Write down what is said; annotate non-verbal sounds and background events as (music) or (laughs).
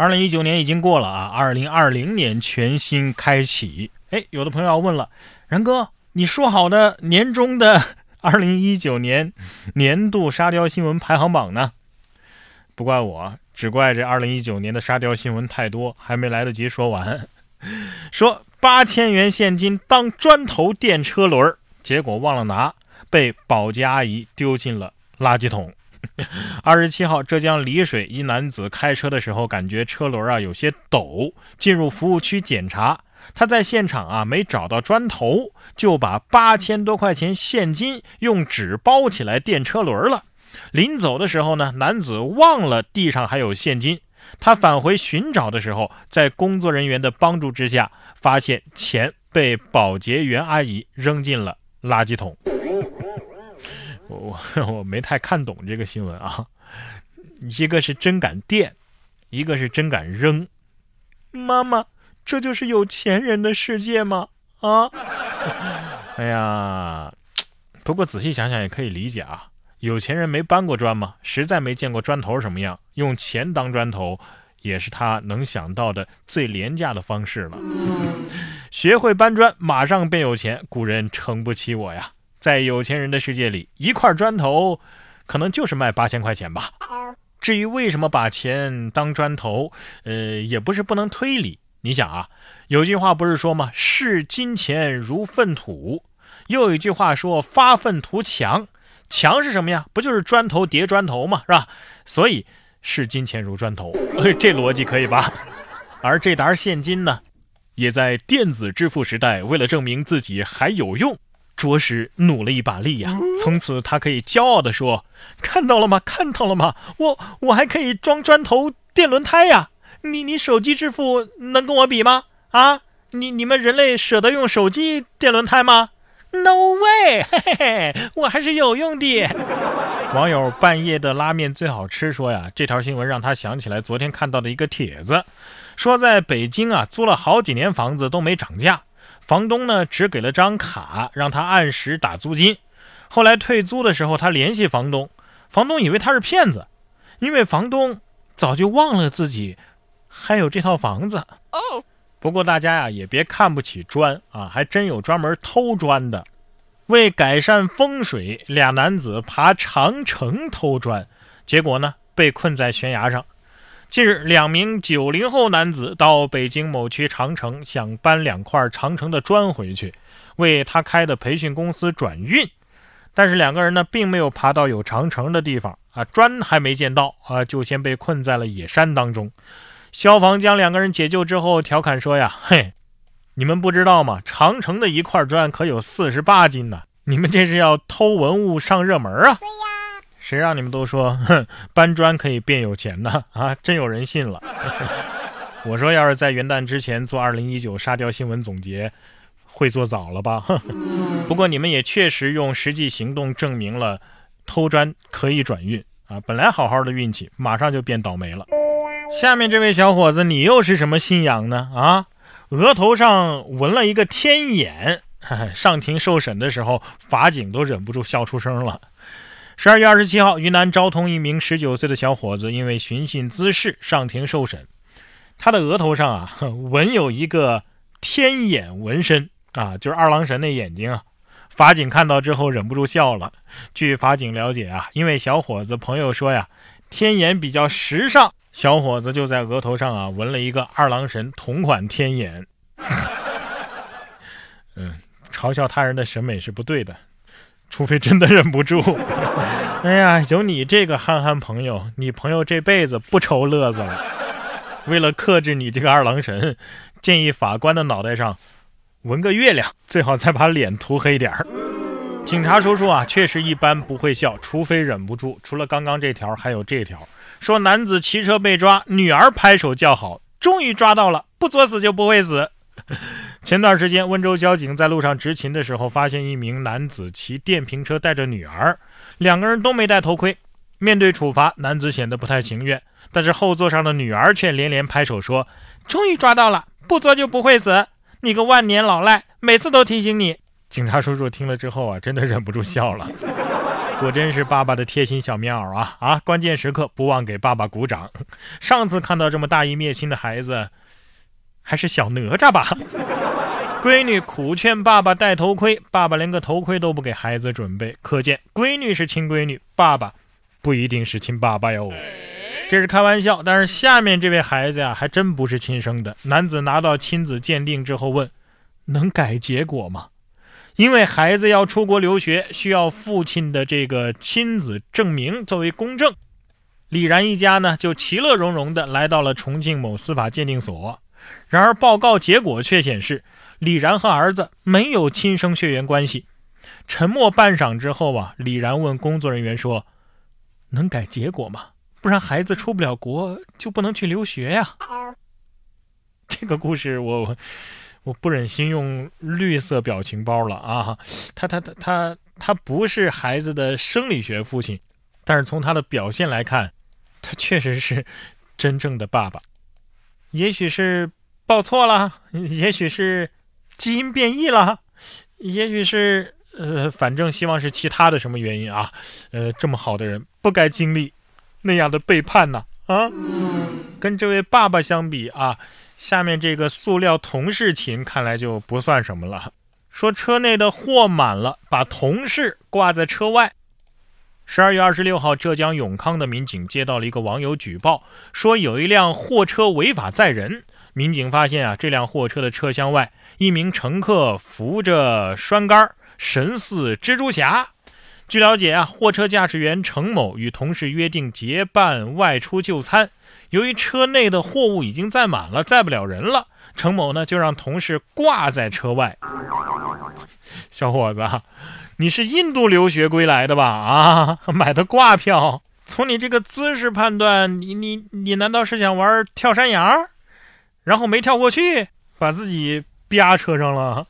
二零一九年已经过了啊，二零二零年全新开启。哎，有的朋友要问了，然哥，你说好的年终的 (laughs) 二零一九年年度沙雕新闻排行榜呢？不怪我，只怪这二零一九年的沙雕新闻太多，还没来得及说完。(laughs) 说八千元现金当砖头垫车轮，结果忘了拿，被保洁阿姨丢进了垃圾桶。(laughs) 二十七号，浙江丽水一男子开车的时候感觉车轮啊有些抖，进入服务区检查，他在现场啊没找到砖头，就把八千多块钱现金用纸包起来垫车轮了。临走的时候呢，男子忘了地上还有现金，他返回寻找的时候，在工作人员的帮助之下，发现钱被保洁员阿姨扔进了垃圾桶。我 (laughs) 我没太看懂这个新闻啊，一个是真敢垫，一个是真敢扔。妈妈，这就是有钱人的世界吗？啊？(laughs) 哎呀，不过仔细想想也可以理解啊，有钱人没搬过砖吗？实在没见过砖头什么样，用钱当砖头也是他能想到的最廉价的方式了。(laughs) 学会搬砖，马上变有钱，古人撑不起我呀。在有钱人的世界里，一块砖头可能就是卖八千块钱吧。至于为什么把钱当砖头，呃，也不是不能推理。你想啊，有句话不是说吗？视金钱如粪土。又有一句话说发愤图强，强是什么呀？不就是砖头叠砖头吗？是吧？所以视金钱如砖头，(laughs) 这逻辑可以吧？而这沓现金呢，也在电子支付时代，为了证明自己还有用。着实努了一把力呀！从此他可以骄傲地说：“看到了吗？看到了吗？我我还可以装砖头垫轮胎呀！你你手机支付能跟我比吗？啊？你你们人类舍得用手机垫轮胎吗？No way！嘿嘿嘿，我还是有用的。(laughs) ”网友半夜的拉面最好吃说呀，这条新闻让他想起来昨天看到的一个帖子，说在北京啊租了好几年房子都没涨价。房东呢，只给了张卡，让他按时打租金。后来退租的时候，他联系房东，房东以为他是骗子，因为房东早就忘了自己还有这套房子。哦，不过大家呀也别看不起砖啊，还真有专门偷砖的。为改善风水，俩男子爬长城偷砖，结果呢被困在悬崖上。近日，两名九零后男子到北京某区长城，想搬两块长城的砖回去，为他开的培训公司转运。但是两个人呢，并没有爬到有长城的地方啊，砖还没见到啊，就先被困在了野山当中。消防将两个人解救之后，调侃说呀：“嘿，你们不知道吗？长城的一块砖可有四十八斤呢！你们这是要偷文物上热门啊？”谁让你们都说，搬砖可以变有钱呢？啊，真有人信了。(laughs) 我说，要是在元旦之前做二零一九沙雕新闻总结，会做早了吧？不过你们也确实用实际行动证明了，偷砖可以转运啊！本来好好的运气，马上就变倒霉了。下面这位小伙子，你又是什么信仰呢？啊，额头上纹了一个天眼，(laughs) 上庭受审的时候，法警都忍不住笑出声了。十二月二十七号，云南昭通一名十九岁的小伙子因为寻衅滋事上庭受审，他的额头上啊纹有一个天眼纹身啊，就是二郎神那眼睛啊。法警看到之后忍不住笑了。据法警了解啊，因为小伙子朋友说呀，天眼比较时尚，小伙子就在额头上啊纹了一个二郎神同款天眼。(laughs) 嗯，嘲笑他人的审美是不对的。除非真的忍不住，(laughs) 哎呀，有你这个憨憨朋友，你朋友这辈子不愁乐子了。为了克制你这个二郎神，建议法官的脑袋上纹个月亮，最好再把脸涂黑点儿。警察叔叔啊，确实一般不会笑，除非忍不住。除了刚刚这条，还有这条，说男子骑车被抓，女儿拍手叫好，终于抓到了，不作死就不会死。前段时间，温州交警在路上执勤的时候，发现一名男子骑电瓶车带着女儿，两个人都没戴头盔。面对处罚，男子显得不太情愿，但是后座上的女儿却连连拍手说：“终于抓到了，不做就不会死，你个万年老赖，每次都提醒你。(laughs) ”警察叔叔听了之后啊，真的忍不住笑了。果真是爸爸的贴心小棉袄啊啊！关键时刻不忘给爸爸鼓掌。上次看到这么大义灭亲的孩子，还是小哪吒吧？闺女苦劝爸爸戴头盔，爸爸连个头盔都不给孩子准备，可见闺女是亲闺女，爸爸不一定是亲爸爸哟。这是开玩笑，但是下面这位孩子呀，还真不是亲生的。男子拿到亲子鉴定之后问：“能改结果吗？”因为孩子要出国留学，需要父亲的这个亲子证明作为公证。李然一家呢，就其乐融融地来到了重庆某司法鉴定所。然而，报告结果却显示，李然和儿子没有亲生血缘关系。沉默半晌之后啊，李然问工作人员说：“能改结果吗？不然孩子出不了国，就不能去留学呀。”这个故事我。我不忍心用绿色表情包了啊！他他他他他不是孩子的生理学父亲，但是从他的表现来看，他确实是真正的爸爸。也许是报错了，(laughs) 也许是基因变异了，也许是呃，反正希望是其他的什么原因啊！呃，这么好的人不该经历那样的背叛呐！啊，跟这位爸爸相比啊。下面这个塑料同事情看来就不算什么了。说车内的货满了，把同事挂在车外。十二月二十六号，浙江永康的民警接到了一个网友举报，说有一辆货车违法载人。民警发现啊，这辆货车的车厢外，一名乘客扶着栓杆，神似蜘蛛侠。据了解啊，货车驾驶员程某与同事约定结伴外出就餐，由于车内的货物已经载满了，载不了人了，程某呢就让同事挂在车外。小伙子，你是印度留学归来的吧？啊，(laughs) 买的挂票？从你这个姿势判断，你你你难道是想玩跳山羊，然后没跳过去，把自己啪车上了？